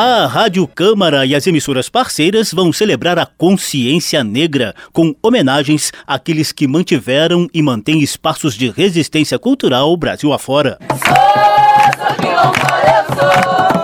A Rádio Câmara e as emissoras parceiras vão celebrar a consciência negra com homenagens àqueles que mantiveram e mantêm espaços de resistência cultural Brasil afora. Sou, sou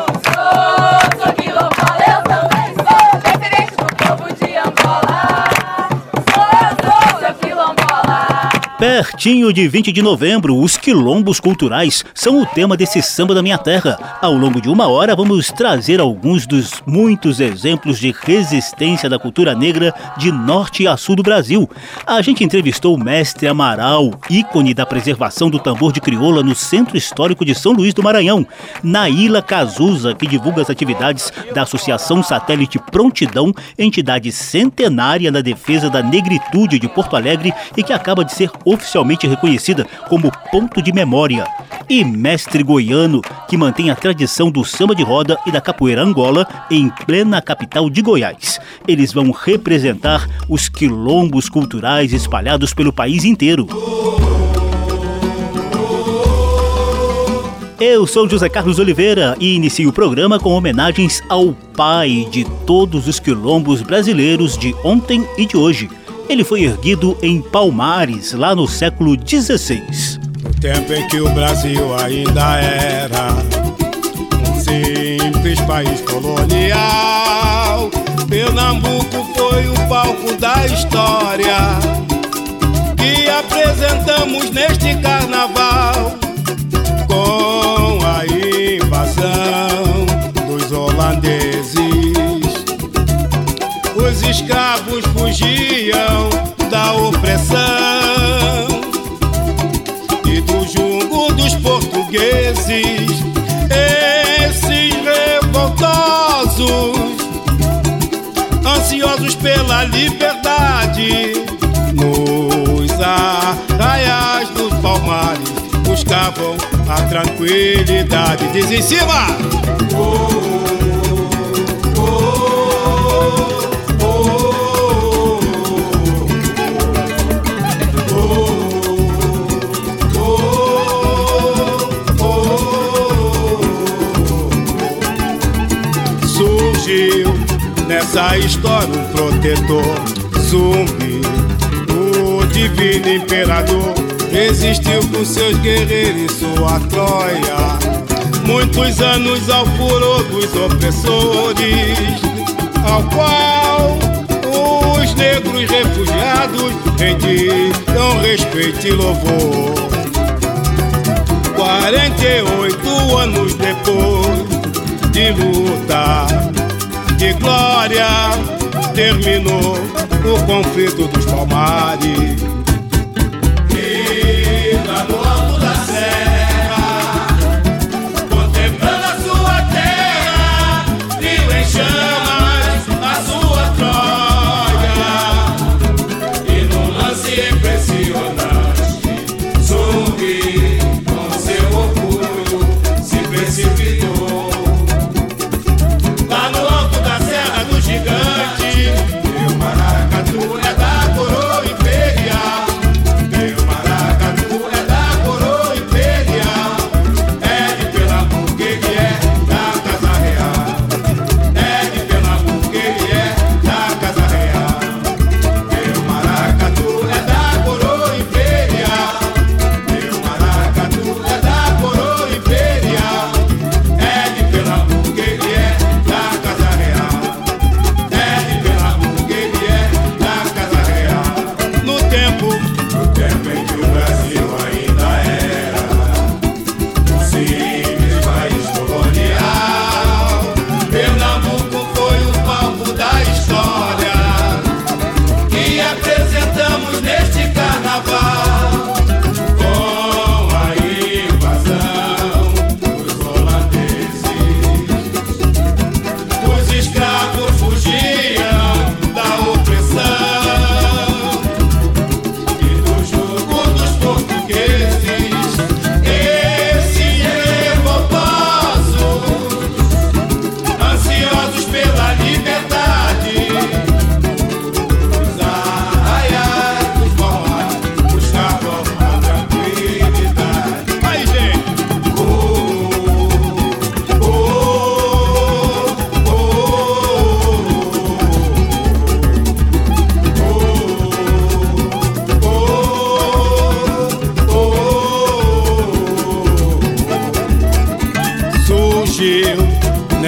Pertinho de 20 de novembro, os quilombos culturais são o tema desse samba da minha terra. Ao longo de uma hora, vamos trazer alguns dos muitos exemplos de resistência da cultura negra de norte a sul do Brasil. A gente entrevistou o mestre Amaral, ícone da preservação do tambor de crioula no Centro Histórico de São Luís do Maranhão. Naíla Cazuza, que divulga as atividades da Associação Satélite Prontidão, entidade centenária na defesa da negritude de Porto Alegre e que acaba de ser oficialmente reconhecida como ponto de memória. E mestre goiano, que mantém a tradição do samba de roda e da capoeira Angola em plena capital de Goiás. Eles vão representar os quilombos culturais espalhados pelo país inteiro. Eu sou José Carlos Oliveira e inicio o programa com homenagens ao pai de todos os quilombos brasileiros de ontem e de hoje, ele foi erguido em Palmares, lá no século XVI. No tempo em que o Brasil ainda era um simples país colonial, Pernambuco foi o palco da história que apresentamos neste carnaval com a invasão dos holandeses. Os escravos portugueses. Esses revoltosos, ansiosos pela liberdade, nos arraiais dos palmares buscavam a tranquilidade. Diz em cima! Oh, nessa história um protetor zumbi, o divino imperador resistiu com seus guerreiros e sua Troia. Muitos anos ao furor dos opressores, ao qual os negros refugiados rendiam respeito e louvor. 48 anos depois de lutar de glória terminou o conflito dos palmares.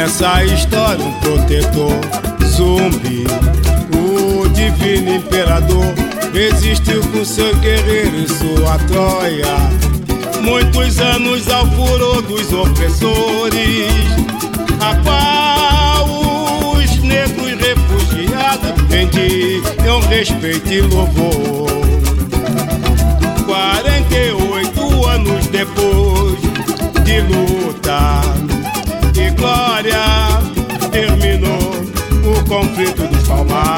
Nessa história um protetor zumbi. O divino imperador resistiu com seu guerreiro e sua Troia. Muitos anos ao furor dos opressores, a qual os negros refugiados rendiam respeito e louvor. 48 anos depois de luta glória, terminou o conflito dos palmares.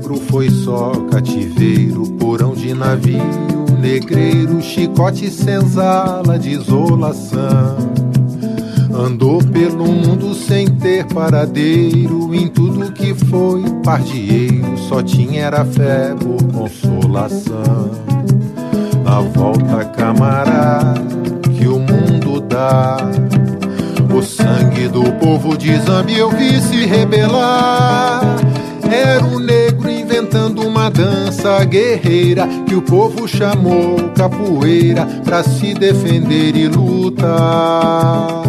Negro foi só cativeiro, porão de navio, negreiro, chicote senzala, desolação. Andou pelo mundo sem ter paradeiro, em tudo que foi pardieiro, só tinha era fé por consolação. A volta, camarada, que o mundo dá. O sangue do povo de Zambi eu vi se rebelar. Era uma dança guerreira que o povo chamou capoeira pra se defender e lutar.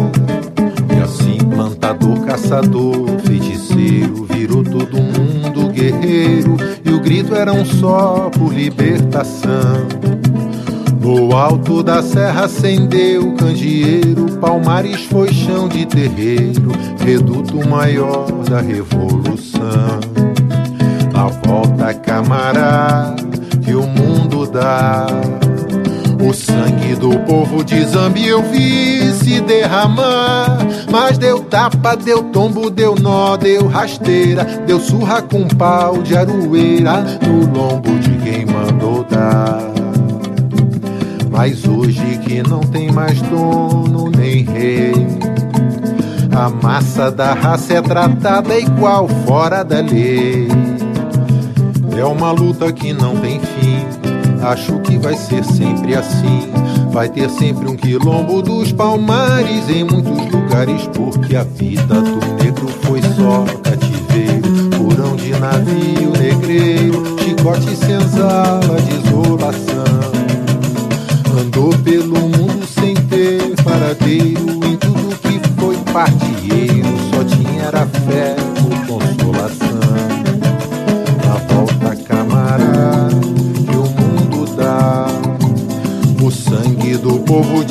E assim, plantador, caçador, feiticeiro, virou todo mundo guerreiro. E o grito era um só por libertação. No alto da serra acendeu candeeiro, Palmares foi chão de terreiro, reduto maior da revolução. Camarada, que o mundo dá. O sangue do povo de Zambi eu vi se derramar. Mas deu tapa, deu tombo, deu nó, deu rasteira, deu surra com pau de aroeira no lombo de quem mandou dar. Mas hoje que não tem mais dono nem rei. A massa da raça é tratada igual fora da lei. É uma luta que não tem fim. Acho que vai ser sempre assim. Vai ter sempre um quilombo dos palmares em muitos lugares, porque a vida do negro foi só cativeiro. Porão de navio negreiro, chicote senzala, desolação. Andou pelo mundo sem ter paradeiro, em tudo que foi partieiro,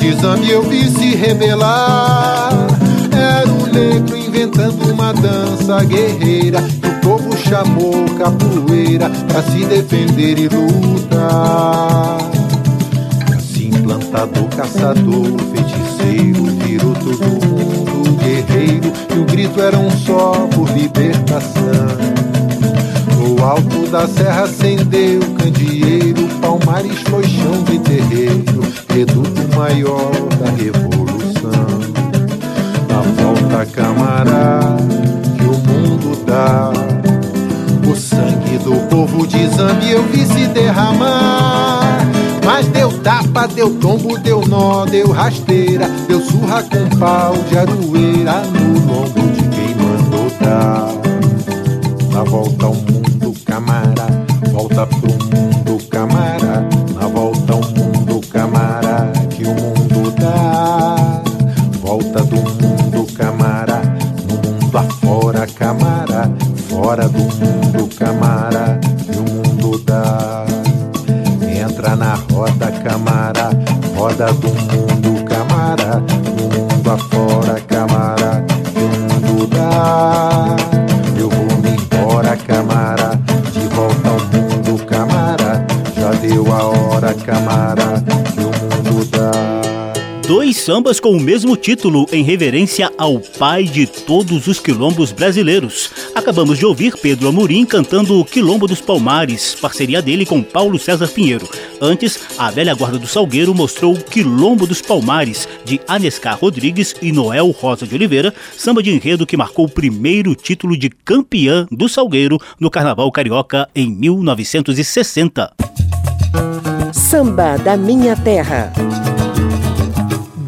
de Zambi eu vi se rebelar. Era o negro inventando uma dança guerreira que o povo chamou capoeira pra se defender e lutar. E assim, plantador, caçador, feiticeiro, virou todo mundo guerreiro. E o grito era um só por libertação. No alto da serra acendeu o candeeiro, Palmares foi chão de terreiro, reduto maior da revolução. Na volta, camarada, que o mundo dá. O sangue do povo de Zambi eu vi se derramar. Mas deu tapa, deu tombo, deu nó, deu rasteira, deu surra com pau de aroeira no lombo de quem mandou dar. Na volta ao sambas com o mesmo título em reverência ao pai de todos os quilombos brasileiros. Acabamos de ouvir Pedro Amorim cantando o Quilombo dos Palmares, parceria dele com Paulo César Pinheiro. Antes, a velha guarda do Salgueiro mostrou o Quilombo dos Palmares, de Anescar Rodrigues e Noel Rosa de Oliveira, samba de enredo que marcou o primeiro título de campeã do Salgueiro no Carnaval Carioca em 1960. Samba da Minha Terra.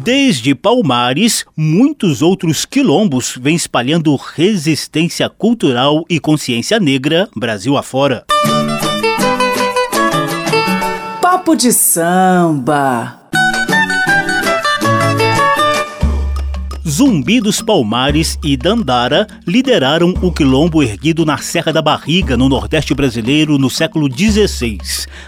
Desde Palmares, muitos outros quilombos vêm espalhando resistência cultural e consciência negra Brasil afora. Papo de samba. Zumbi dos Palmares e Dandara lideraram o quilombo erguido na Serra da Barriga, no Nordeste brasileiro, no século XVI.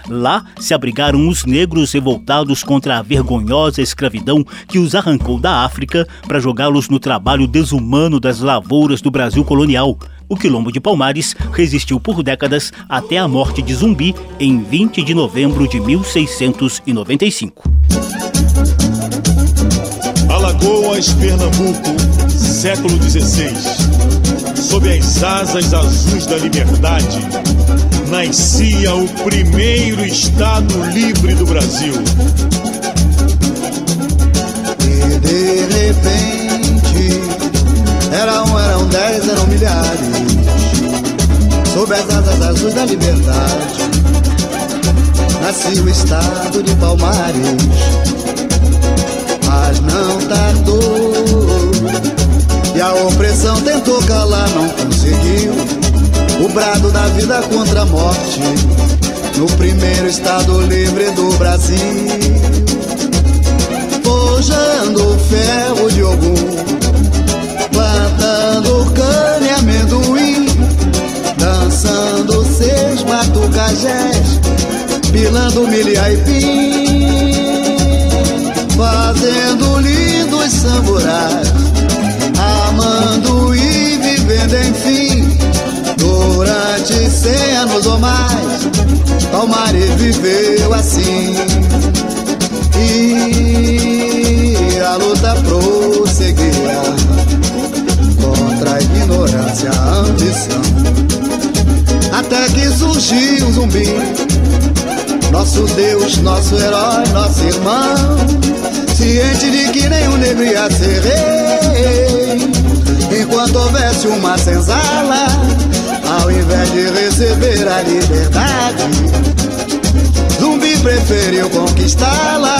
Lá se abrigaram os negros revoltados contra a vergonhosa escravidão que os arrancou da África para jogá-los no trabalho desumano das lavouras do Brasil colonial. O Quilombo de Palmares resistiu por décadas até a morte de Zumbi em 20 de novembro de 1695. Alagoas, Pernambuco, século XVI. Sob as asas azuis da liberdade, nascia o primeiro Estado livre do Brasil. E de repente, eram, eram dez, eram milhares. Sob as asas azuis da liberdade, nascia o Estado de Palmares mas não tardou. E a opressão tentou calar, não conseguiu. O brado da vida contra a morte, no primeiro estado livre do Brasil. Forjando o ferro de algum, plantando cana e amendoim, dançando seis matucajés, pilando milho e aipim fazendo lindos samurais, amando e vivendo enfim, durante cem anos ou mais, Palmari viveu assim. E a luta prosseguia contra a ignorância, a ambição, até que surgiu um zumbi nosso Deus, nosso herói, nosso irmão, ciente de que nenhum negro ia ser rei. Enquanto houvesse uma senzala, ao invés de receber a liberdade, Zumbi preferiu conquistá-la.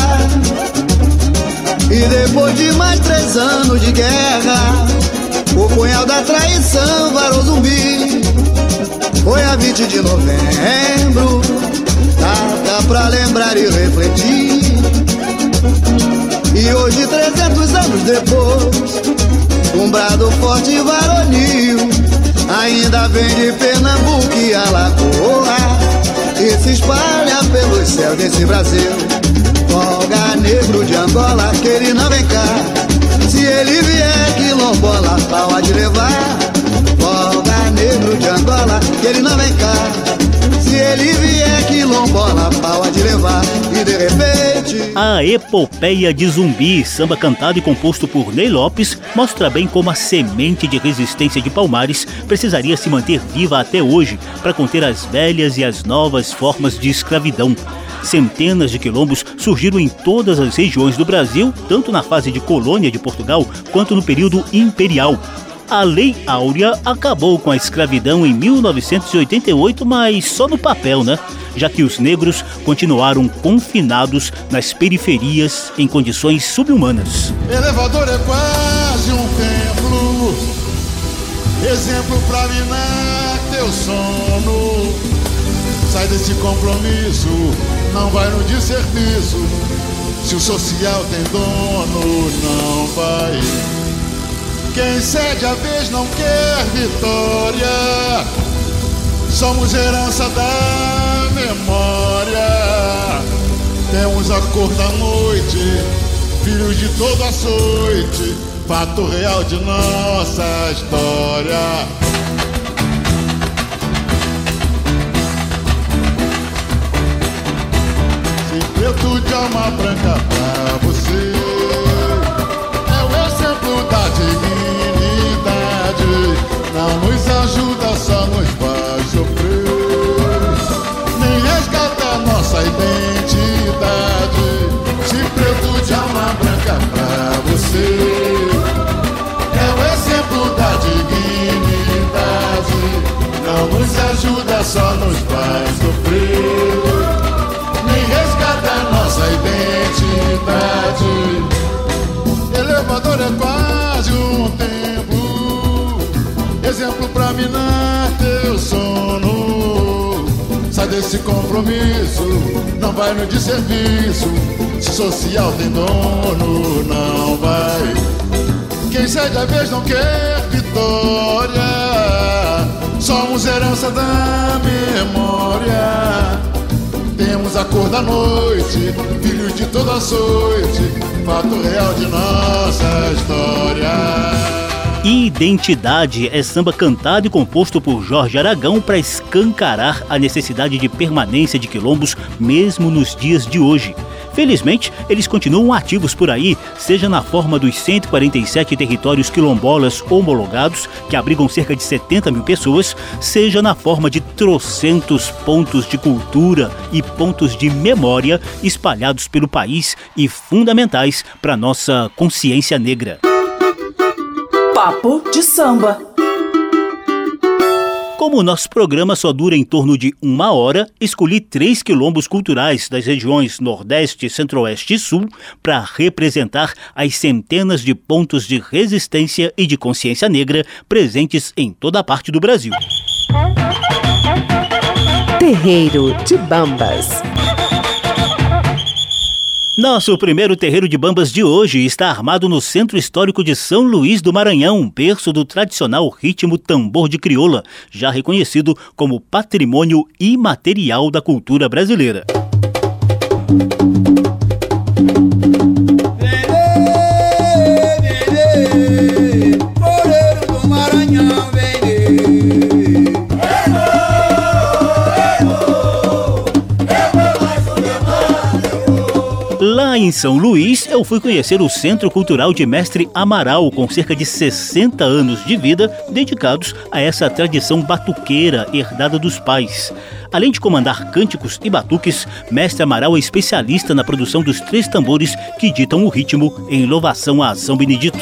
E depois de mais três anos de guerra, o punhal da traição varou Zumbi. Foi a 20 de novembro Data pra lembrar e refletir. E hoje, 300 anos depois, um brado forte e varonil ainda vem de Pernambuco e Alagoa e se espalha pelo céu desse Brasil. Folga negro de Angola, que ele não vem cá. Se ele vier, quilombola, pode levar. Folga negro de Angola, que ele não vem cá. Ele vier quilombola, pau de levar e de repente. A epopeia de zumbi, samba cantado e composto por Ney Lopes, mostra bem como a semente de resistência de Palmares precisaria se manter viva até hoje para conter as velhas e as novas formas de escravidão. Centenas de quilombos surgiram em todas as regiões do Brasil, tanto na fase de colônia de Portugal quanto no período imperial, a Lei Áurea acabou com a escravidão em 1988, mas só no papel, né? Já que os negros continuaram confinados nas periferias em condições subhumanas. Elevador é quase um templo, exemplo pra minar teu sono. Sai desse compromisso, não vai no desserviço. Se o social tem dono, não vai. Quem cede a vez não quer vitória. Somos herança da memória. Temos a cor da noite, filho de todo açoite, fato real de nossa história. Preto de alma branca pra você é o exemplo da dignidade. Não nos ajuda, só nos faz sofrer. Nem resgata nossa identidade. Se preto de alma branca pra você é o exemplo da dignidade. Não nos ajuda, só nos faz sofrer. Sai desse compromisso, não vai no desserviço. Se social tem dono, não vai. Quem cede a vez não quer vitória. Somos herança da memória. Temos a cor da noite, filho de toda açoite, fato real de nossa história. Identidade é samba cantado e composto por Jorge Aragão para escancarar a necessidade de permanência de quilombos mesmo nos dias de hoje. Felizmente, eles continuam ativos por aí, seja na forma dos 147 territórios quilombolas homologados, que abrigam cerca de 70 mil pessoas, seja na forma de trocentos pontos de cultura e pontos de memória espalhados pelo país e fundamentais para nossa consciência negra. Papo de samba. Como o nosso programa só dura em torno de uma hora, escolhi três quilombos culturais das regiões Nordeste, Centro-Oeste e Sul para representar as centenas de pontos de resistência e de consciência negra presentes em toda a parte do Brasil. Terreiro de Bambas. Nosso primeiro terreiro de bambas de hoje está armado no Centro Histórico de São Luís do Maranhão, berço do tradicional ritmo tambor de crioula, já reconhecido como patrimônio imaterial da cultura brasileira. Em São Luís, eu fui conhecer o Centro Cultural de Mestre Amaral, com cerca de 60 anos de vida dedicados a essa tradição batuqueira herdada dos pais. Além de comandar cânticos e batuques, Mestre Amaral é especialista na produção dos três tambores que ditam o ritmo em louvação a São Benedito.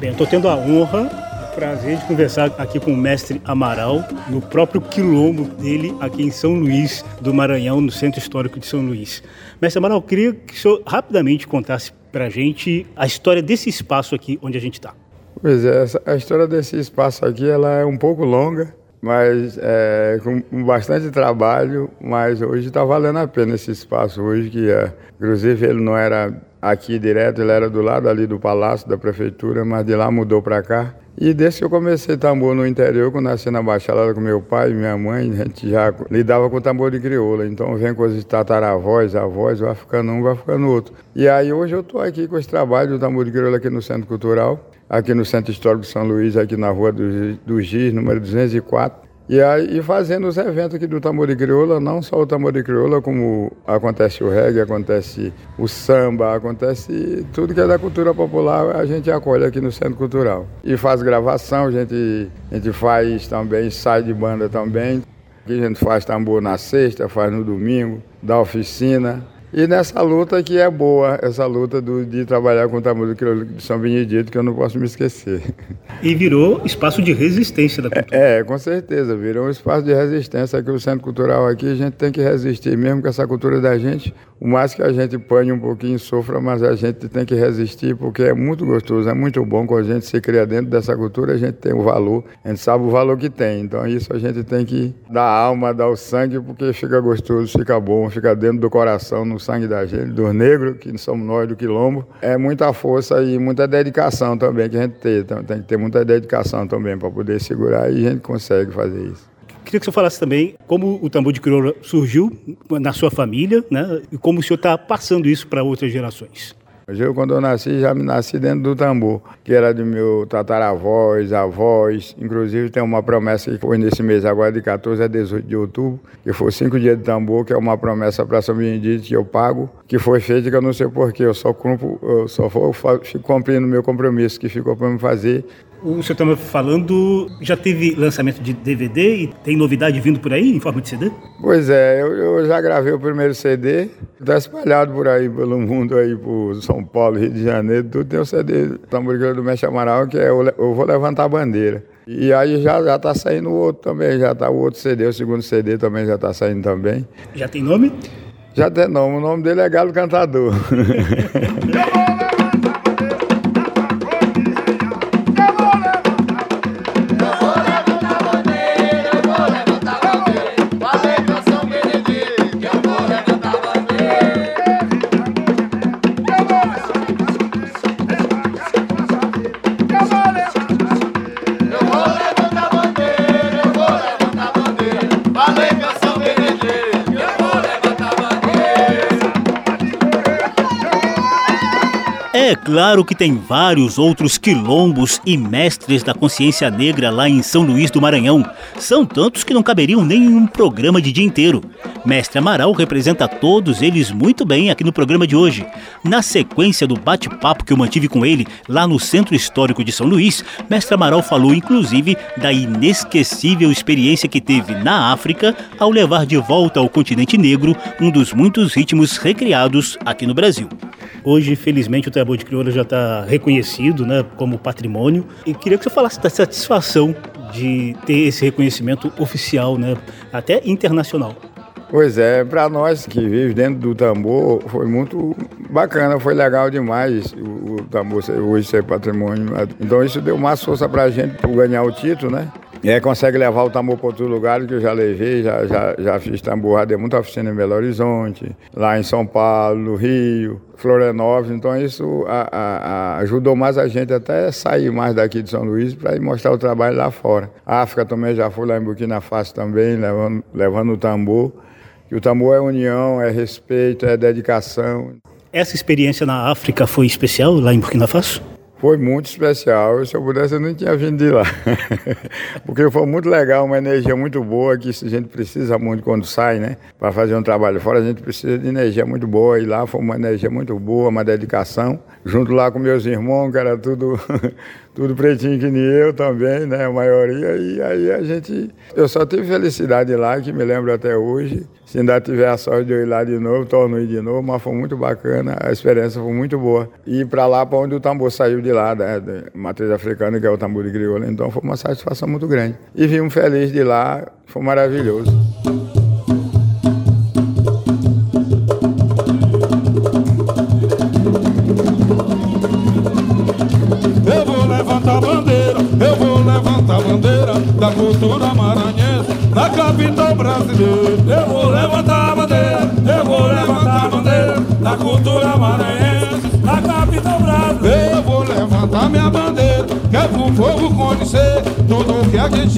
Bem, eu tô tendo a honra prazer de conversar aqui com o mestre Amaral, no próprio quilombo dele, aqui em São Luís do Maranhão, no Centro Histórico de São Luís. Mestre Amaral, eu queria que o senhor rapidamente contasse para a gente a história desse espaço aqui onde a gente está. Pois é, a história desse espaço aqui ela é um pouco longa, mas é, com bastante trabalho, mas hoje está valendo a pena esse espaço hoje, que é, inclusive ele não era aqui direto, ele era do lado ali do palácio da prefeitura, mas de lá mudou para cá. E desde que eu comecei tambor no interior, quando nasci na Baixada com meu pai e minha mãe, a gente já lidava com tambor de crioula. Então vem coisas de tataravós, avós, vai ficando um, vai ficando outro. E aí hoje eu estou aqui com esse trabalho do tambor de crioula aqui no Centro Cultural, aqui no Centro Histórico de São Luís, aqui na Rua do, do Giz, número 204. E aí fazendo os eventos aqui do tambor de crioula, não só o tambor de crioula, como acontece o reggae, acontece o samba, acontece tudo que é da cultura popular, a gente acolhe aqui no Centro Cultural. E faz gravação, a gente, a gente faz também, sai de banda também. Aqui a gente faz tambor na sexta, faz no domingo, dá oficina. E nessa luta que é boa, essa luta do, de trabalhar com o tambor de São Benedito, que eu não posso me esquecer. E virou espaço de resistência da cultura. É, com certeza, virou um espaço de resistência aqui, o Centro Cultural aqui, a gente tem que resistir, mesmo com essa cultura da gente, o mais que a gente pane um pouquinho, sofra, mas a gente tem que resistir, porque é muito gostoso, é muito bom quando a gente se cria dentro dessa cultura, a gente tem o valor, a gente sabe o valor que tem, então isso a gente tem que dar alma, dar o sangue, porque fica gostoso, fica bom, fica dentro do coração, no sangue da gente, dos negros, que somos nós do Quilombo. É muita força e muita dedicação também que a gente tem. Então, tem que ter muita dedicação também para poder segurar e a gente consegue fazer isso. Queria que você falasse também como o tambor de crioula surgiu na sua família, né? E como o senhor está passando isso para outras gerações. Eu, quando eu nasci, já me nasci dentro do tambor, que era de meu tataravós, avós. Inclusive, tem uma promessa que foi nesse mês agora, de 14 a 18 de outubro, que foi cinco dias de tambor, que é uma promessa para São Benedito que eu pago, que foi feita que eu não sei porquê, eu só cumpro, eu só vou, fico cumprindo meu compromisso que ficou para me fazer o senhor estava falando, já teve lançamento de DVD e tem novidade vindo por aí em forma de CD? Pois é, eu, eu já gravei o primeiro CD, está espalhado por aí pelo mundo, aí por São Paulo, Rio de Janeiro, tudo tem o CD Tamborigueira do Mestre Amaral, que é eu, eu Vou Levantar a Bandeira. E aí já, já tá saindo o outro também, já tá o outro CD, o segundo CD também já está saindo também. Já tem nome? Já tem nome, o nome dele é Galo Cantador. É claro que tem vários outros quilombos e mestres da consciência negra lá em São Luís do Maranhão. São tantos que não caberiam nem em um programa de dia inteiro. Mestre Amaral representa todos eles muito bem aqui no programa de hoje. Na sequência do bate-papo que eu mantive com ele lá no Centro Histórico de São Luís, Mestre Amaral falou inclusive da inesquecível experiência que teve na África ao levar de volta ao continente negro um dos muitos ritmos recriados aqui no Brasil. Hoje, felizmente, o tambor de crioula já está reconhecido né, como patrimônio. E queria que você falasse da satisfação de ter esse reconhecimento oficial, né, até internacional. Pois é, para nós que vivemos dentro do tambor, foi muito bacana, foi legal demais o, o tambor hoje ser patrimônio. Então isso deu mais força para a gente para ganhar o título, né? E aí consegue levar o tambor para outros lugares que eu já levei, já, já, já fiz tambor, dei muita oficina em Belo Horizonte, lá em São Paulo, Rio, Florianópolis. Então isso a, a, a ajudou mais a gente até sair mais daqui de São Luís para ir mostrar o trabalho lá fora. A África também já fui lá em Burkina Faso também, levando, levando o tambor. E o tambor é união, é respeito, é dedicação. Essa experiência na África foi especial lá em Burkina Faso? Foi muito especial. Se eu pudesse, eu não tinha vindo de lá. Porque foi muito legal, uma energia muito boa, que a gente precisa muito quando sai, né? Para fazer um trabalho fora, a gente precisa de energia muito boa. E lá foi uma energia muito boa, uma dedicação. Junto lá com meus irmãos, que era tudo, tudo pretinho que nem eu também, né? A maioria. E aí a gente. Eu só tive felicidade lá, que me lembro até hoje. Se ainda tiver a sorte de eu ir lá de novo, torno ir de novo, mas foi muito bacana, a experiência foi muito boa. E para lá, para onde o tambor saiu de lá, né, da matriz africana, que é o tambor de crioula, então foi uma satisfação muito grande. E vimos feliz de lá, foi maravilhoso.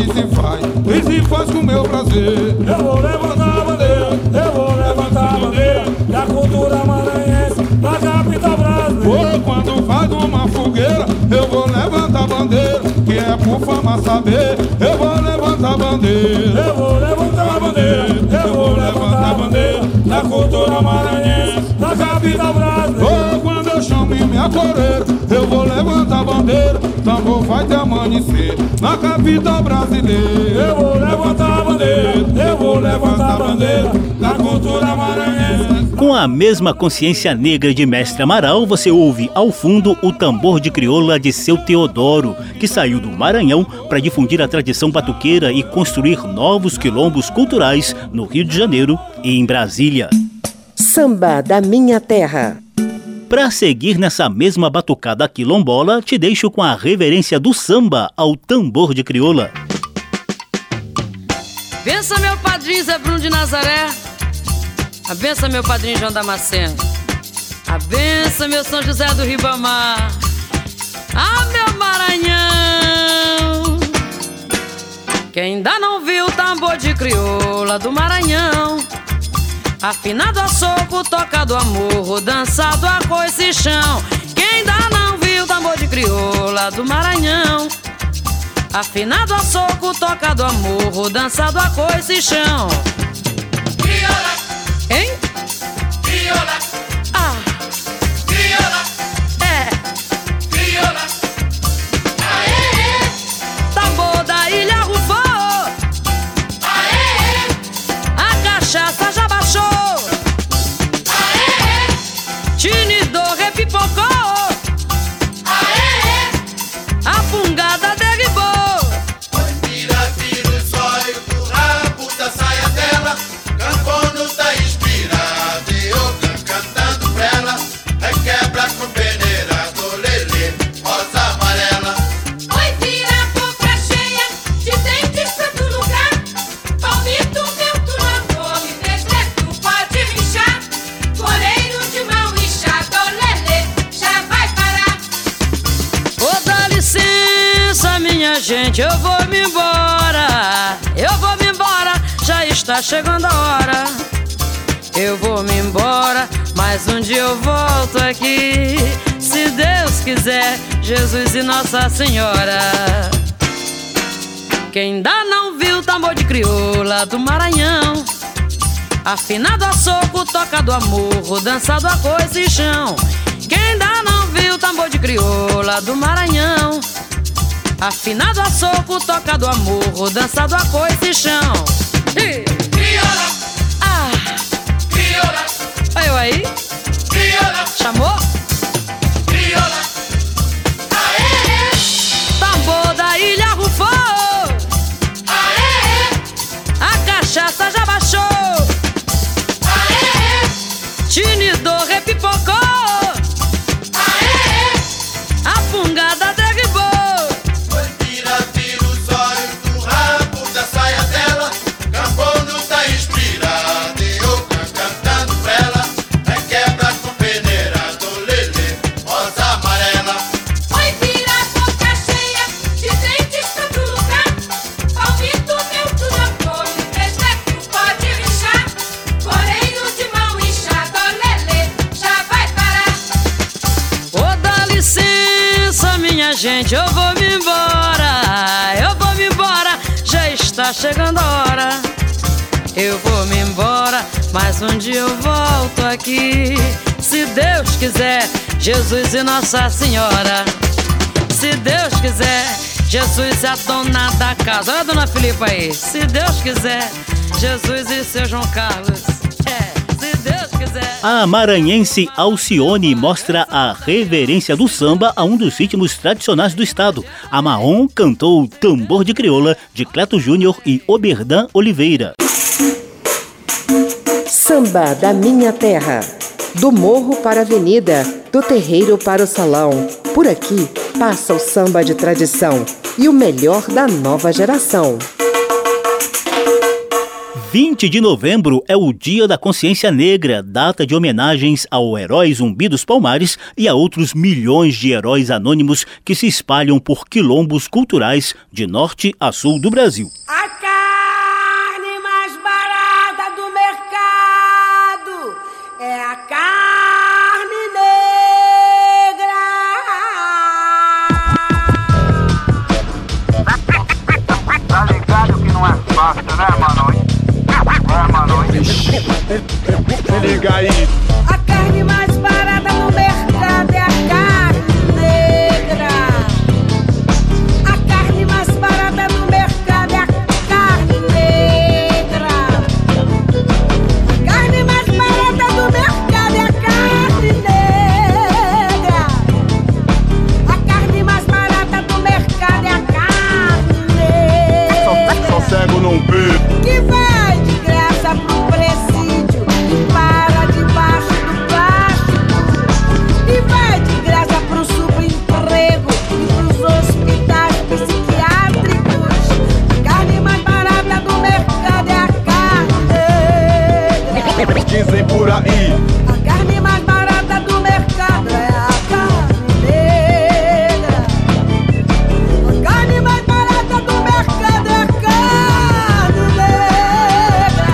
Se faz e se faz com meu prazer. Eu vou levantar a bandeira, eu vou levantar a bandeira da cultura maranhense na capital brasileira. Oh, quando faz uma fogueira, eu vou levantar a bandeira, que é por fama saber. Eu vou levantar a bandeira, eu vou levantar a bandeira, eu vou levantar a bandeira da cultura maranhense na capital brasileira. Oh, quando eu chamo minha coreira, eu vou levantar a bandeira, tambor vai te amanhecer na capital brasileira. Eu vou levantar a bandeira, eu vou levantar a bandeira da cultura maranhense. Com a mesma consciência negra de Mestre Amaral, você ouve ao fundo o tambor de crioula de seu Teodoro, que saiu do Maranhão para difundir a tradição batuqueira e construir novos quilombos culturais no Rio de Janeiro e em Brasília. Samba da Minha Terra. Para seguir nessa mesma batucada quilombola, te deixo com a reverência do samba ao tambor de crioula. Pensa meu padrinho Zé Bruno de Nazaré. A benção, meu padrinho João Damasceno. A benção, meu São José do Ribamar. Ah, meu Maranhão. Quem ainda não viu o tambor de crioula do Maranhão Afinado a soco, tocado a morro, dançado a coice e chão. Quem ainda não viu o tambor de crioula do Maranhão? Afinado a soco, tocado a morro, dançado a coice e chão. Crioula, Hein? crioula, está chegando a hora. Eu vou me embora, mas um dia eu volto aqui. Se Deus quiser, Jesus e Nossa Senhora. Quem ainda não viu o tambor de crioula do Maranhão? Afinado a soco, tocado a morro, dançado a coice e chão. Quem ainda não viu o tambor de crioula do Maranhão? Afinado a soco, tocado a morro, dançado a coice e chão. Olha eu aí, crioula, chamou? crioula. Aê, Tambor da ilha rufou, aê, a cachaça gente, eu vou me embora. Eu vou me embora, já está chegando a hora. Eu vou me embora, mas um dia eu volto aqui. Se Deus quiser, Jesus e Nossa Senhora. Se Deus quiser, Jesus é a dona da casa. Olha a dona Filipa aí. Se Deus quiser, Jesus e seu João Carlos. A maranhense Alcione mostra a reverência do samba a um dos ritmos tradicionais do estado. A Maon cantou Tambor de Crioula, de Cleto Júnior e Oberdan Oliveira. Samba da minha terra. Do morro para a avenida, do terreiro para o salão. Por aqui passa o samba de tradição e o melhor da nova geração. 20 de novembro é o Dia da Consciência Negra, data de homenagens ao herói Zumbi dos Palmares e a outros milhões de heróis anônimos que se espalham por quilombos culturais de norte a sul do Brasil. A Se liga aí. A dizem por aí. A carne mais barata do mercado é a carne negra. A carne mais barata do mercado é a carne negra.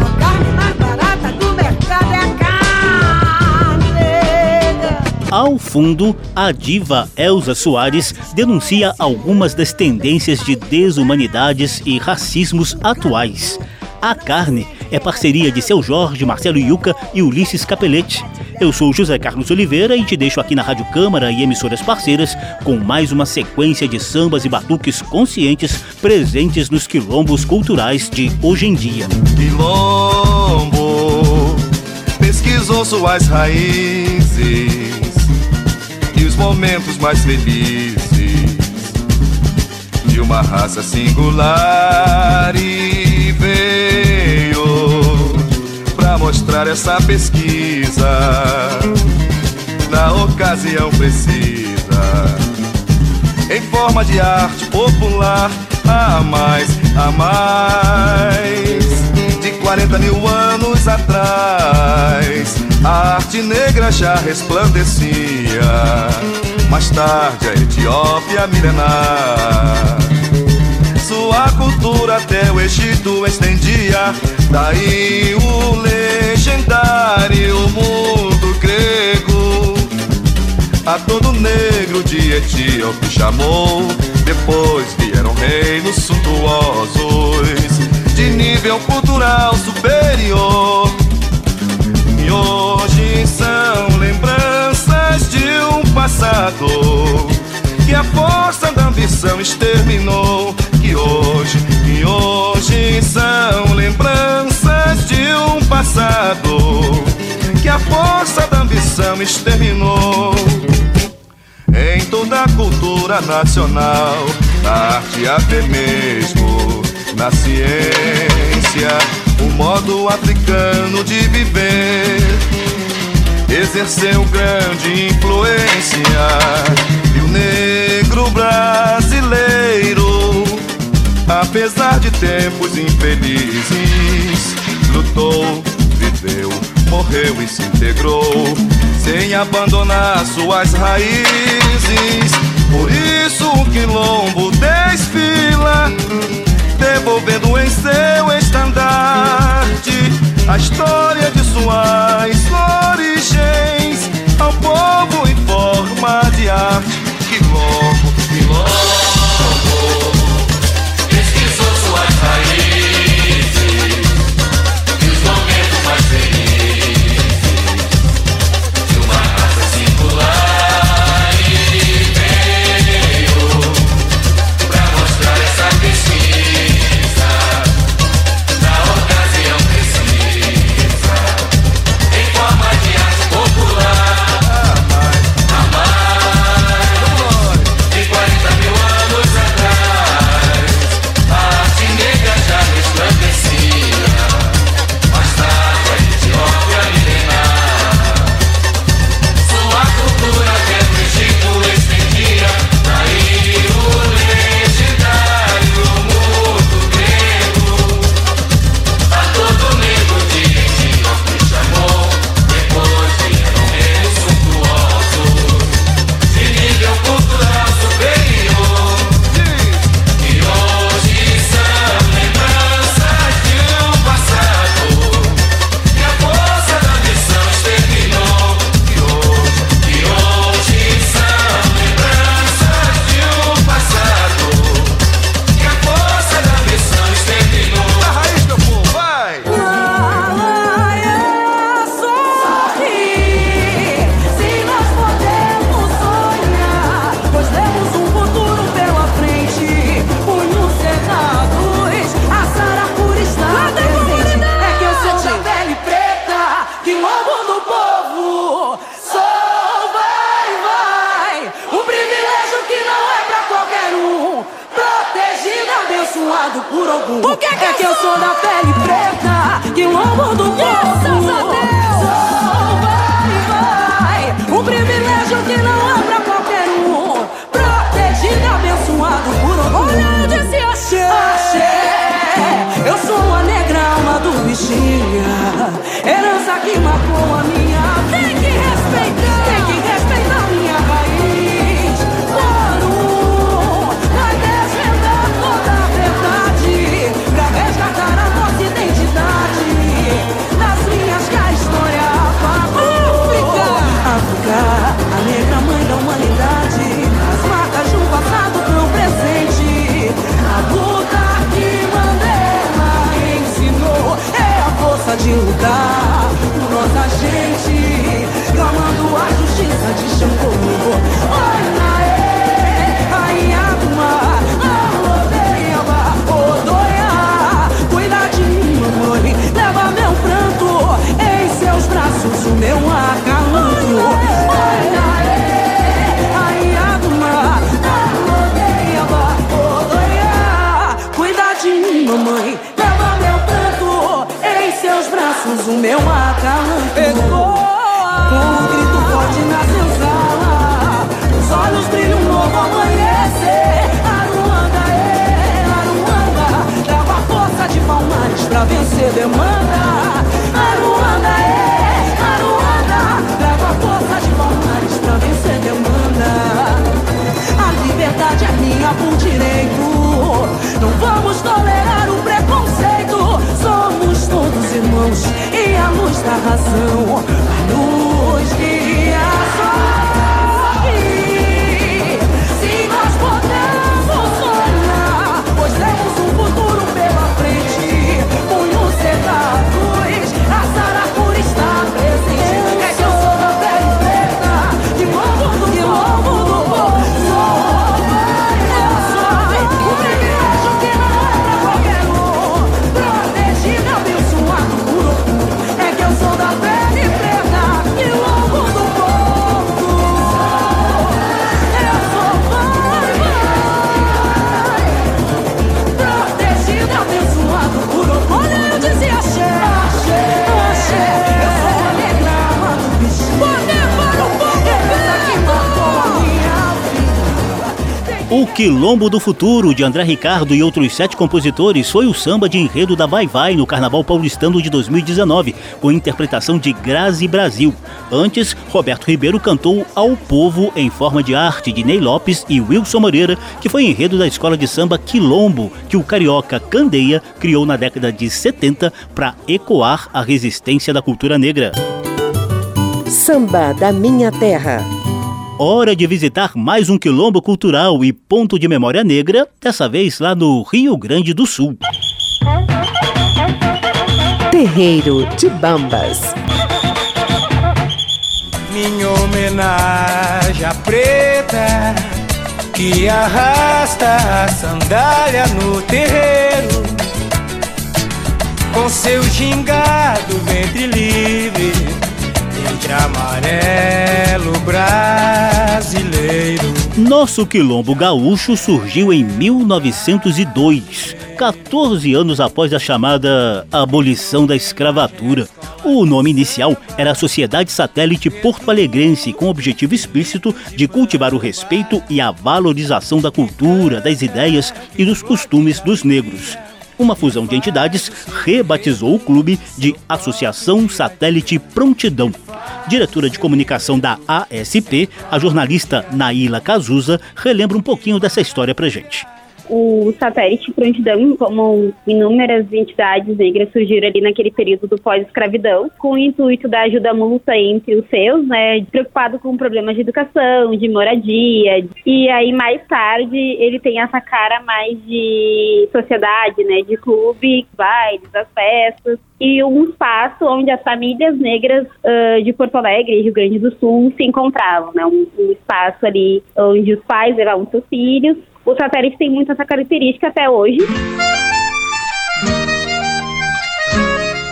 A carne mais barata do mercado é a carne negra. Ao fundo, a diva Elsa Soares denuncia algumas das tendências de desumanidades e racismos atuais. A Carne é parceria de Seu Jorge, Marcelo Yuca e Ulisses Capelete. Eu sou José Carlos Oliveira e te deixo aqui na Rádio Câmara e emissoras parceiras com mais uma sequência de sambas e batuques conscientes presentes nos quilombos culturais de hoje em dia. Quilombo pesquisou suas raízes e os momentos mais felizes de uma raça singular veio pra mostrar essa pesquisa. Na ocasião precisa em forma de arte popular a mais a mais. De 40 mil anos atrás a arte negra já resplandecia. Mais tarde a Etiópia milenar Sua cultura até o Egito estendia. Daí o legendário mundo grego A todo negro de Etíope chamou. Depois vieram reinos suntuosos De nível cultural superior. E hoje são lembranças de um passado que a força da ambição exterminou. Que hoje, que hoje são lembranças de um passado que a força da ambição exterminou. Em toda a cultura nacional, na arte até mesmo na ciência, o modo africano de viver exerceu grande influência negro brasileiro, apesar de tempos infelizes, lutou, viveu, morreu e se integrou, sem abandonar suas raízes. Por isso o quilombo desfila, devolvendo em seu estandarte a história de suas origens ao povo em forma de arte. Quilombo, quilombo, pesquisou suas raízes Mas o meu acalanto ecoa Com um grito forte na senzala. Os olhos brilham um novo amanhecer. Aruanda, é, Aruanda Trava a força de palmares pra vencer demanda e a luz da razão Quilombo do Futuro, de André Ricardo e outros sete compositores, foi o samba de enredo da Vai Vai no Carnaval Paulistano de 2019, com interpretação de Grazi Brasil. Antes, Roberto Ribeiro cantou Ao Povo em forma de arte de Ney Lopes e Wilson Moreira, que foi enredo da escola de samba Quilombo, que o carioca Candeia criou na década de 70 para ecoar a resistência da cultura negra. Samba da Minha Terra. Hora de visitar mais um quilombo cultural e ponto de memória negra, dessa vez lá no Rio Grande do Sul. Terreiro de Bambas. Minha homenagem à preta que arrasta a sandália no terreiro com seu gingado ventre livre, entre amarelo brasileiro. Nosso quilombo gaúcho surgiu em 1902, 14 anos após a chamada abolição da escravatura. O nome inicial era Sociedade Satélite Porto Alegrense, com o objetivo explícito de cultivar o respeito e a valorização da cultura, das ideias e dos costumes dos negros. Uma fusão de entidades rebatizou o clube de Associação Satélite Prontidão. Diretora de comunicação da ASP, a jornalista Naila Cazuza relembra um pouquinho dessa história pra gente. O satélite Prontidão, como inúmeras entidades negras surgiram ali naquele período do pós-escravidão, com o intuito da ajuda mútua entre os seus, né, preocupado com problemas de educação, de moradia. E aí, mais tarde, ele tem essa cara mais de sociedade, né, de clube, bailes, as festas, e um espaço onde as famílias negras uh, de Porto Alegre e Rio Grande do Sul se encontravam, né, um, um espaço ali onde os pais levavam seus filhos, o satélite tem muito essa característica até hoje.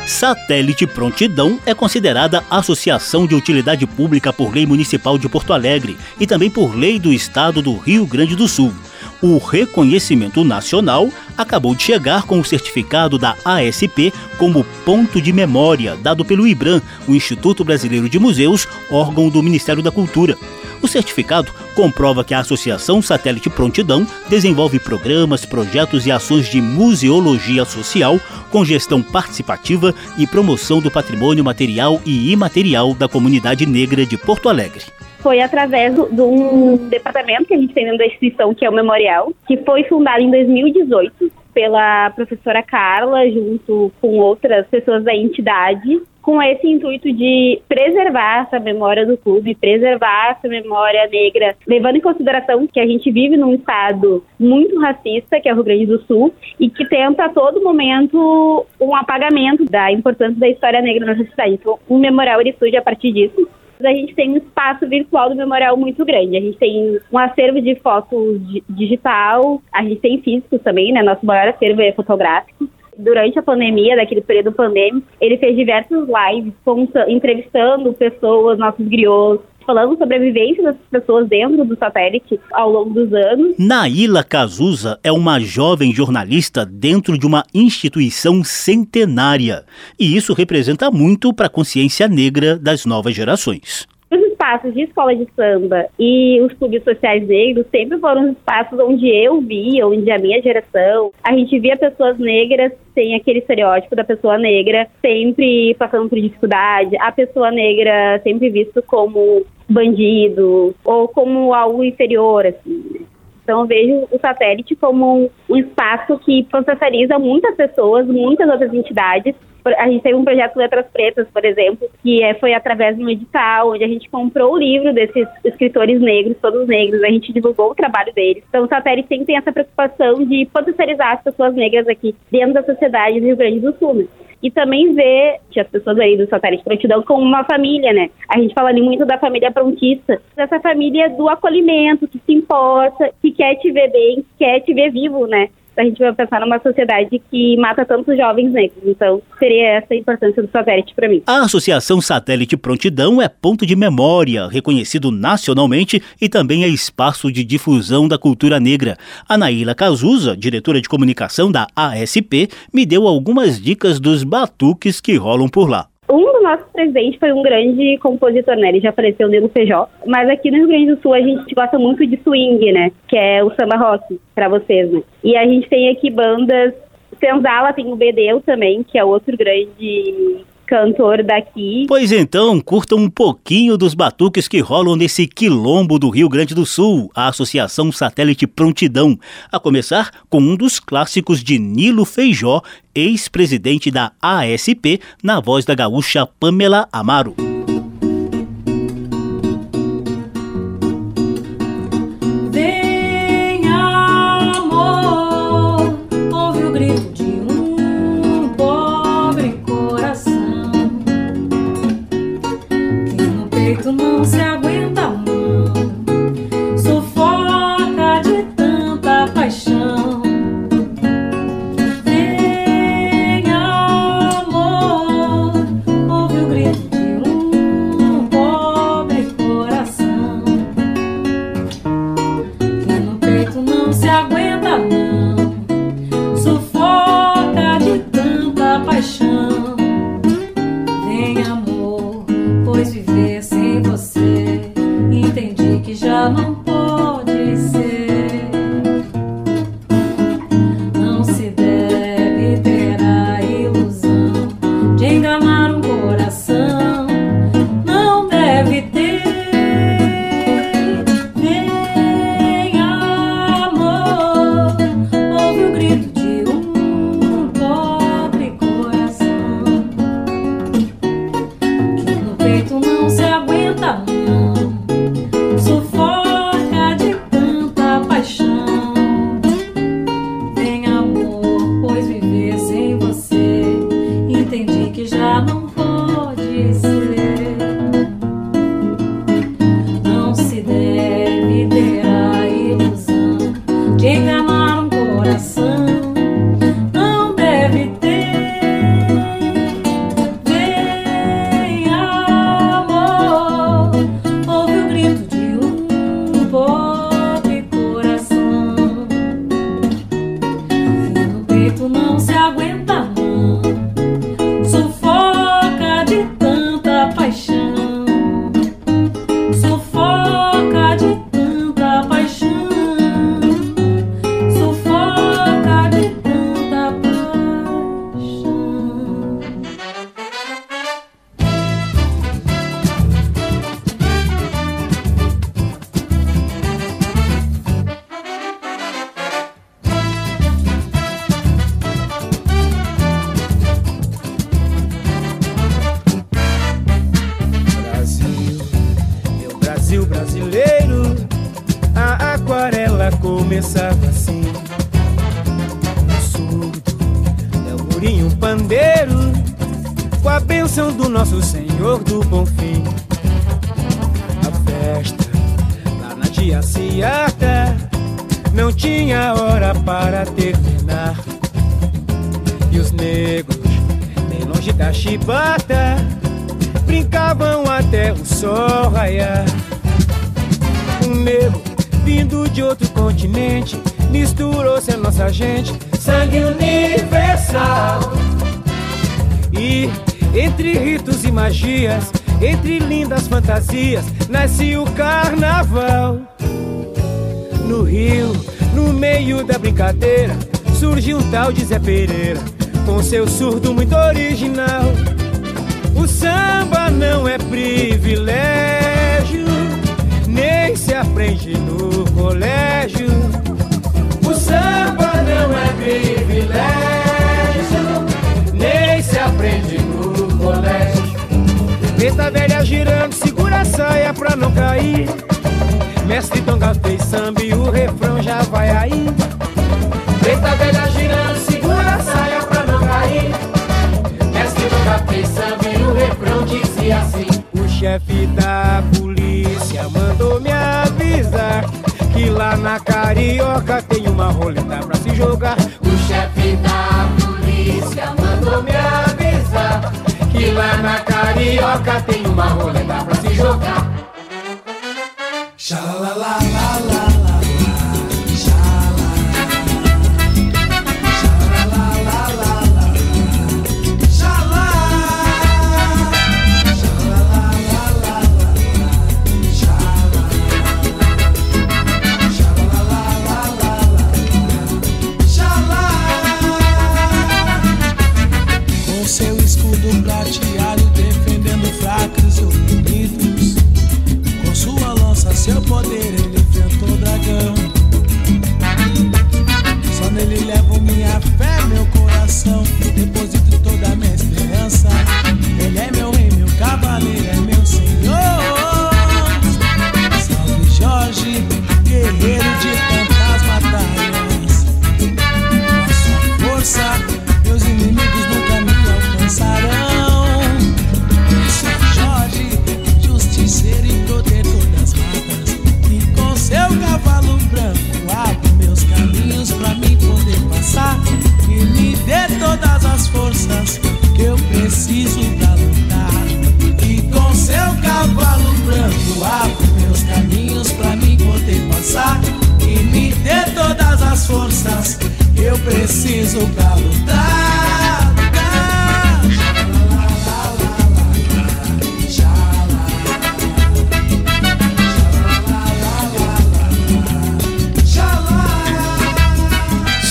Satélite Prontidão é considerada associação de utilidade pública por lei municipal de Porto Alegre e também por lei do estado do Rio Grande do Sul. O reconhecimento nacional acabou de chegar com o certificado da ASP como ponto de memória, dado pelo IBRAM, o Instituto Brasileiro de Museus, órgão do Ministério da Cultura. O certificado comprova que a Associação Satélite Prontidão desenvolve programas, projetos e ações de museologia social com gestão participativa e promoção do patrimônio material e imaterial da comunidade negra de Porto Alegre foi através de um departamento que a gente tem dentro da instituição, que é o Memorial, que foi fundado em 2018 pela professora Carla, junto com outras pessoas da entidade, com esse intuito de preservar essa memória do clube, preservar essa memória negra, levando em consideração que a gente vive num estado muito racista, que é o Rio Grande do Sul, e que tenta a todo momento um apagamento da importância da história negra na nossa cidade. Então, o memorial ele surge a partir disso a gente tem um espaço virtual do memorial muito grande. A gente tem um acervo de fotos digital, a gente tem físicos também, né? Nosso maior acervo é fotográfico. Durante a pandemia, daquele período pandêmico, ele fez diversos lives entrevistando pessoas, nossos griots, falando sobre a vivência das pessoas dentro do satélite ao longo dos anos. Naila Cazuza é uma jovem jornalista dentro de uma instituição centenária. E isso representa muito para a consciência negra das novas gerações. Os espaços de escola de samba e os clubes sociais negros sempre foram os espaços onde eu vi, onde a minha geração, a gente via pessoas negras sem aquele estereótipo da pessoa negra sempre passando por dificuldade, a pessoa negra sempre visto como bandido ou como algo inferior, assim. né? Então eu vejo o satélite como um, um espaço que potencializa muitas pessoas, muitas outras entidades. A gente teve um projeto Letras Pretas, por exemplo, que é, foi através de um edital, onde a gente comprou o livro desses escritores negros, todos negros, a gente divulgou o trabalho deles. Então o satélite sempre tem essa preocupação de potencializar as pessoas negras aqui dentro da sociedade do Rio Grande do Sul. né? E também ver as pessoas aí do satélite prontidão como uma família, né? A gente fala ali muito da família prontista, dessa família do acolhimento, que se importa, que quer te ver bem, que quer te ver vivo, né? A gente vai pensar numa sociedade que mata tantos jovens negros. Então, seria essa a importância do satélite para mim. A Associação Satélite Prontidão é ponto de memória, reconhecido nacionalmente e também é espaço de difusão da cultura negra. A Naíla Cazuza, diretora de comunicação da ASP, me deu algumas dicas dos batuques que rolam por lá. Um dos nossos presidentes foi um grande compositor, né? Ele já faleceu, Nego Feijó. Mas aqui no Rio Grande do Sul a gente gosta muito de swing, né? Que é o samba rock, pra vocês, né? E a gente tem aqui bandas... Senzala tem o Bedeu também, que é outro grande cantor daqui. Pois então, curtam um pouquinho dos batuques que rolam nesse quilombo do Rio Grande do Sul, a Associação Satélite Prontidão. A começar com um dos clássicos de Nilo Feijó, ex-presidente da ASP, na voz da gaúcha Pamela Amaro. Não se aguenta entre lindas fantasias, nasce o carnaval. No Rio, no meio da brincadeira, surge um tal de Zé Pereira, com seu surdo muito original. O samba não é privilégio, nem se aprende no colégio. O samba não é privilégio, Preta velha girando, segura a saia pra não cair. Mestre Donga fez samba e o refrão já vai aí. Preta velha girando, segura a saia pra não cair. Mestre Donga fez samba e o refrão dizia assim. O chefe da polícia mandou me avisar que lá na Carioca tem uma roleta pra se jogar. Na Carioca tem uma roleta pra se jogar. Preciso pra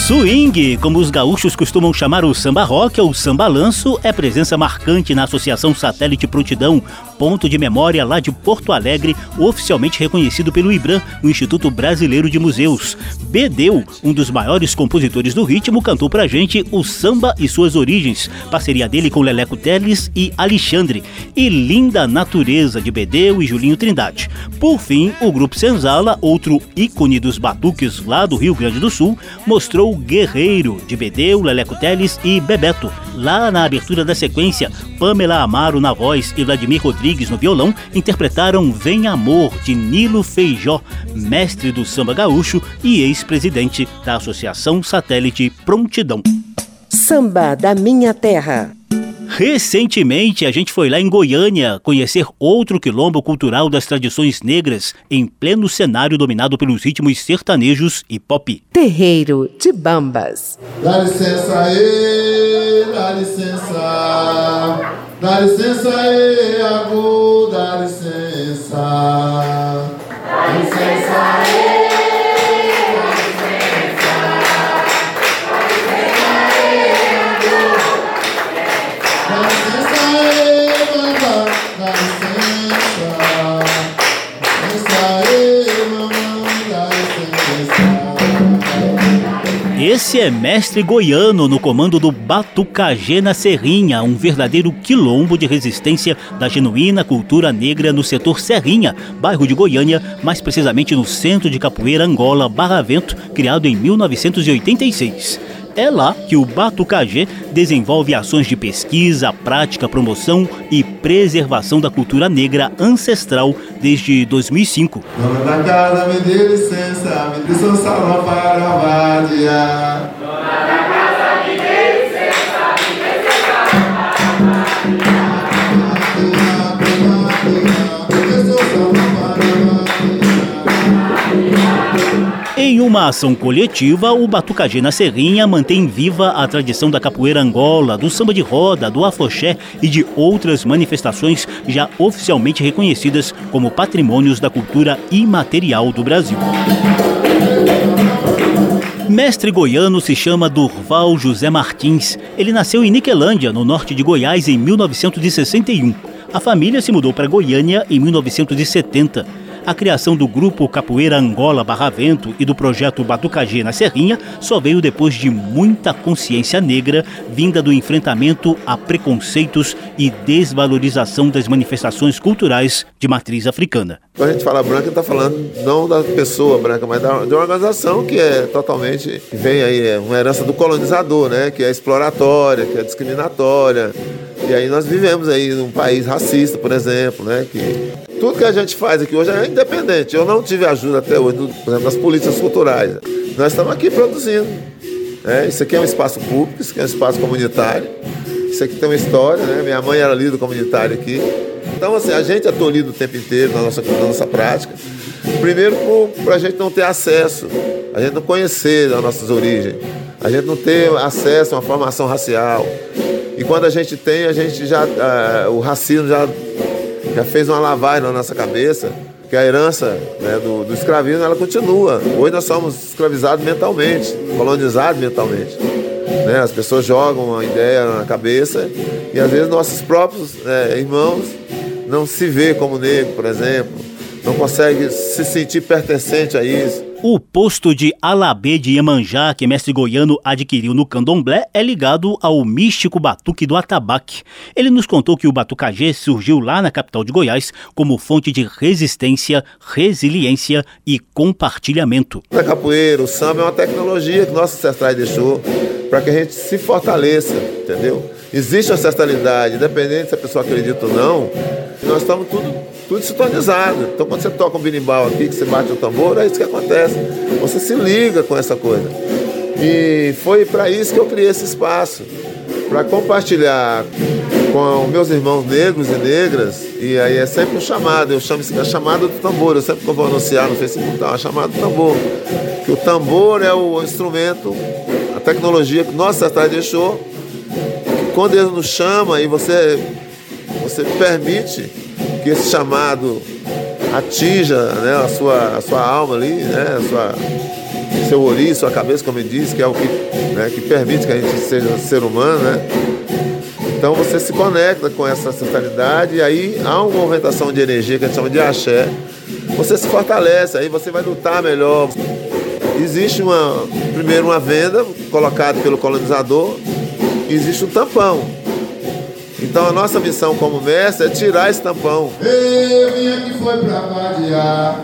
Swing, como os gaúchos costumam chamar o samba rock ou samba lanço, é presença marcante na Associação Satélite Prontidão, ponto de memória lá de Porto Alegre, oficialmente reconhecido pelo IBRAM, o Instituto Brasileiro de Museus. Bedeu, um dos maiores compositores do ritmo, cantou pra gente o samba e suas origens, parceria dele com Leleco Teles e Alexandre, e Linda Natureza de Bedeu e Julinho Trindade. Por fim, o grupo Senzala, outro ícone dos batuques lá do Rio Grande do Sul, mostrou Guerreiro de Bedeu, Leleco Teles e Bebeto. Lá na abertura da sequência, Pamela Amaro na voz e Vladimir Rodrigues no violão interpretaram Vem Amor de Nilo Feijó, mestre do samba gaúcho e ex-presidente da Associação Satélite Prontidão. Samba da Minha Terra. Recentemente, a gente foi lá em Goiânia conhecer outro quilombo cultural das tradições negras, em pleno cenário dominado pelos ritmos sertanejos e pop. Terreiro de Bambas. Dá licença aí, dá licença. Dá licença aí, agu, dá licença. Dá licença Esse é mestre goiano no comando do Batucagê na Serrinha, um verdadeiro quilombo de resistência da genuína cultura negra no setor Serrinha, bairro de Goiânia, mais precisamente no centro de Capoeira, Angola, Barra Vento, criado em 1986. É lá que o Batucagê desenvolve ações de pesquisa, prática, promoção e preservação da cultura negra ancestral desde 2005. Dona da casa, me dê licença, me dê para. Numa ação coletiva, o Batucajê na Serrinha mantém viva a tradição da capoeira angola, do samba de roda, do afoxé e de outras manifestações já oficialmente reconhecidas como patrimônios da cultura imaterial do Brasil. Mestre goiano se chama Durval José Martins. Ele nasceu em Niquelândia, no norte de Goiás, em 1961. A família se mudou para Goiânia em 1970. A criação do grupo Capoeira Angola Barravento e do projeto Batucajê na Serrinha só veio depois de muita consciência negra vinda do enfrentamento a preconceitos e desvalorização das manifestações culturais de matriz africana. Quando a gente fala branca, está falando não da pessoa branca, mas da, de uma organização que é totalmente, que vem aí, é uma herança do colonizador, né? Que é exploratória, que é discriminatória. E aí nós vivemos aí num país racista, por exemplo, né? Que tudo que a gente faz aqui hoje é independente. Eu não tive ajuda até hoje, por exemplo, políticas culturais. Nós estamos aqui produzindo. Né? Isso aqui é um espaço público, isso aqui é um espaço comunitário. Isso aqui tem uma história, né? Minha mãe era líder comunitária aqui. Então, assim, a gente atua ali o tempo inteiro na nossa, na nossa prática. Primeiro, para a gente não ter acesso, a gente não conhecer as nossas origens, a gente não ter acesso a uma formação racial. E quando a gente tem, a gente já. Uh, o racismo já, já fez uma lavagem na nossa cabeça, que a herança né, do, do escravismo ela continua. Hoje nós somos escravizados mentalmente, colonizados mentalmente. Né? As pessoas jogam uma ideia na cabeça e às vezes nossos próprios né, irmãos não se vê como negro, por exemplo, não consegue se sentir pertencente a isso. O posto de Alabê de Iemanjá, que mestre goiano adquiriu no candomblé, é ligado ao místico batuque do atabaque. Ele nos contou que o batucajê surgiu lá na capital de Goiás como fonte de resistência, resiliência e compartilhamento. A capoeira, o samba é uma tecnologia que nossos ancestrais deixou para que a gente se fortaleça, entendeu? Existe ancestralidade, independente se a pessoa acredita ou não, nós estamos tudo, tudo sintonizado. Então quando você toca um birimbau aqui, que você bate o tambor, é isso que acontece. Você se liga com essa coisa. E foi para isso que eu criei esse espaço, para compartilhar com meus irmãos negros e negras, e aí é sempre um chamado, eu chamo isso de chamada do tambor, eu sempre que eu vou anunciar no Facebook, tá, uma chamada do tambor. Que o tambor é o instrumento, a tecnologia que nosso ancestrais deixou, quando ele nos chama e você, você permite que esse chamado atinja né, a, sua, a sua alma ali, né, a sua, seu ori, sua cabeça, como ele diz, que é o que, né, que permite que a gente seja ser humano, né? Então você se conecta com essa centralidade e aí há uma movimentação de energia que a gente chama de axé. Você se fortalece, aí você vai lutar melhor. Existe uma, primeiro uma venda colocada pelo colonizador, existe um tampão. Então a nossa missão como mestre é tirar esse tampão. Eu vim aqui foi pra vadiar,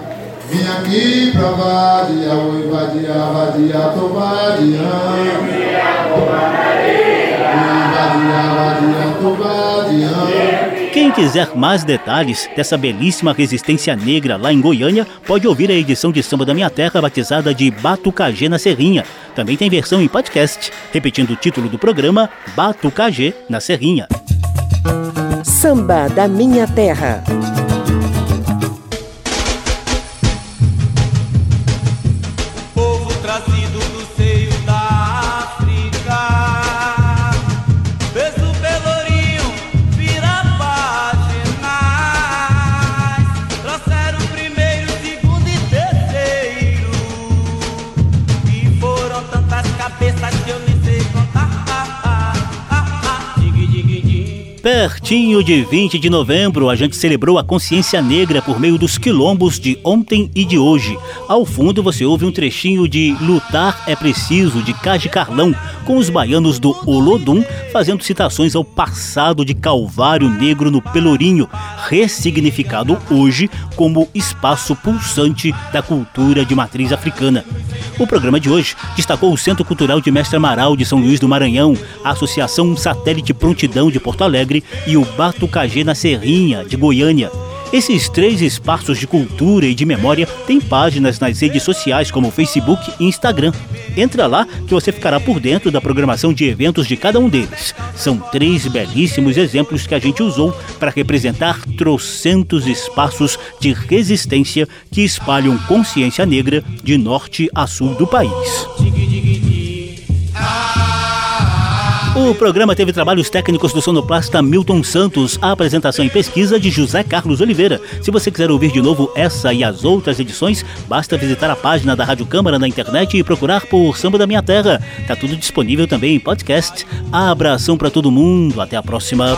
vim aqui pra vadiar, oi vadiar, vadiar, tô vadiando. Quem quiser mais detalhes dessa belíssima resistência negra lá em Goiânia, pode ouvir a edição de Samba da Minha Terra batizada de Batucajê na Serrinha. Também tem versão em podcast, repetindo o título do programa, Batucajê na Serrinha. Samba da Minha Terra. Pertinho de 20 de novembro, a gente celebrou a consciência negra por meio dos quilombos de ontem e de hoje. Ao fundo você ouve um trechinho de Lutar é Preciso, de Caji Carlão, com os baianos do Olodum fazendo citações ao passado de Calvário Negro no Pelourinho, ressignificado hoje como espaço pulsante da cultura de matriz africana. O programa de hoje destacou o Centro Cultural de Mestre Amaral de São Luís do Maranhão, a Associação Satélite Prontidão de Porto Alegre e o Batucajê na Serrinha de Goiânia. Esses três espaços de cultura e de memória têm páginas nas redes sociais como Facebook e Instagram. Entra lá que você ficará por dentro da programação de eventos de cada um deles. São três belíssimos exemplos que a gente usou para representar trocentos espaços de resistência que espalham consciência negra de norte a sul do país. O programa teve trabalhos técnicos do sonoplasta Milton Santos, a apresentação e pesquisa de José Carlos Oliveira. Se você quiser ouvir de novo essa e as outras edições, basta visitar a página da Rádio Câmara na internet e procurar por Samba da Minha Terra. Tá tudo disponível também em podcast. Abração para todo mundo, até a próxima.